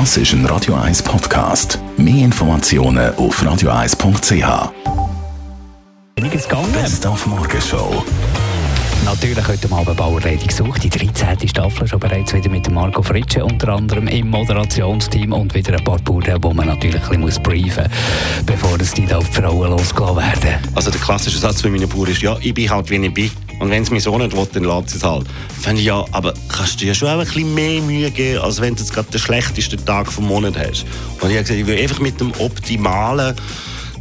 Das ist ein Radio 1 Podcast. Mehr Informationen auf radio1.ch. Einiges gegangen. Best auf Morgenshow. Natürlich heute Abend Bauerredung gesucht. Die 13. Staffel schon bereits wieder mit Marco Fritsche, unter anderem im Moderationsteam und wieder ein paar Bauern, die man natürlich ein bisschen briefen muss, bevor es die auf die Frauen losgelassen werden. Also der klassische Satz von meinen Bauern ist, ja, ich bin halt, wie ich bin. Und wenn es mir so nicht will, dann lässt es halt. Finde ich, ja, aber kannst du dir schon auch ein bisschen mehr Mühe geben, als wenn du jetzt gerade den schlechtesten Tag vom Monat hast. Und ich habe gesagt, ich will einfach mit dem optimalen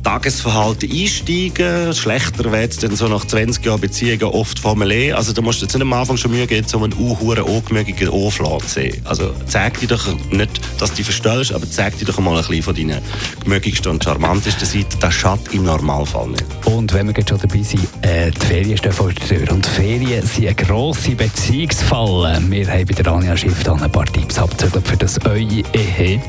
Tagesverhalten einsteigen. Schlechter wird es dann so nach 20 Jahren Beziehungen oft formulieren. Also da musst du jetzt nicht am Anfang schon Mühe geben, um einen unhuren, angemögigen Anflage zu sehen. Also zeig dir doch nicht, dass du dich verstellst, aber zeig dir doch mal ein bisschen von deinen gemögigsten und charmantesten Seiten. Das schadet im Normalfall nicht. Und wenn wir jetzt schon dabei sind, äh, die Ferien stehen vor der Tür. Und Ferien sind eine grosse Beziehungsfalle. Wir haben bei der Anja Schiff ein paar Tipps abgezügelt, für das eure Ehe,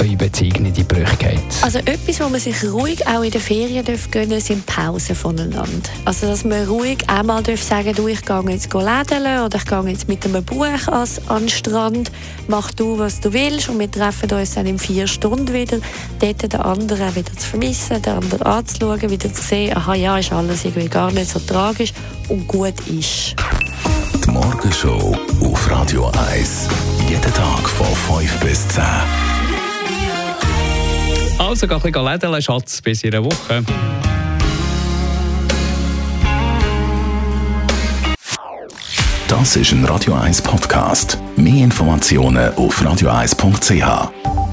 eure Beziehung nicht in die Brüche geht. Also etwas, wo man sich ruhig auch in den Ferien darf gönnen sind Pausen voneinander. Also dass man ruhig einmal darf sagen, du, ich gehe jetzt lädeln oder ich gehe jetzt mit einem Buch an den Strand, mach du, was du willst und wir treffen uns dann in vier Stunden wieder, dort den anderen wieder zu vermissen, den anderen anzuschauen, wieder zu sehen, aha, ja, ist alles irgendwie gar nicht so tragisch und gut ist. Die Morgenshow auf Radio 1. Jeden Tag von 5 bis 10. Also, geh ein bisschen lädeln, Schatz, bis in einer Woche. Das ist ein Radio 1 Podcast. Mehr Informationen auf radio1.ch.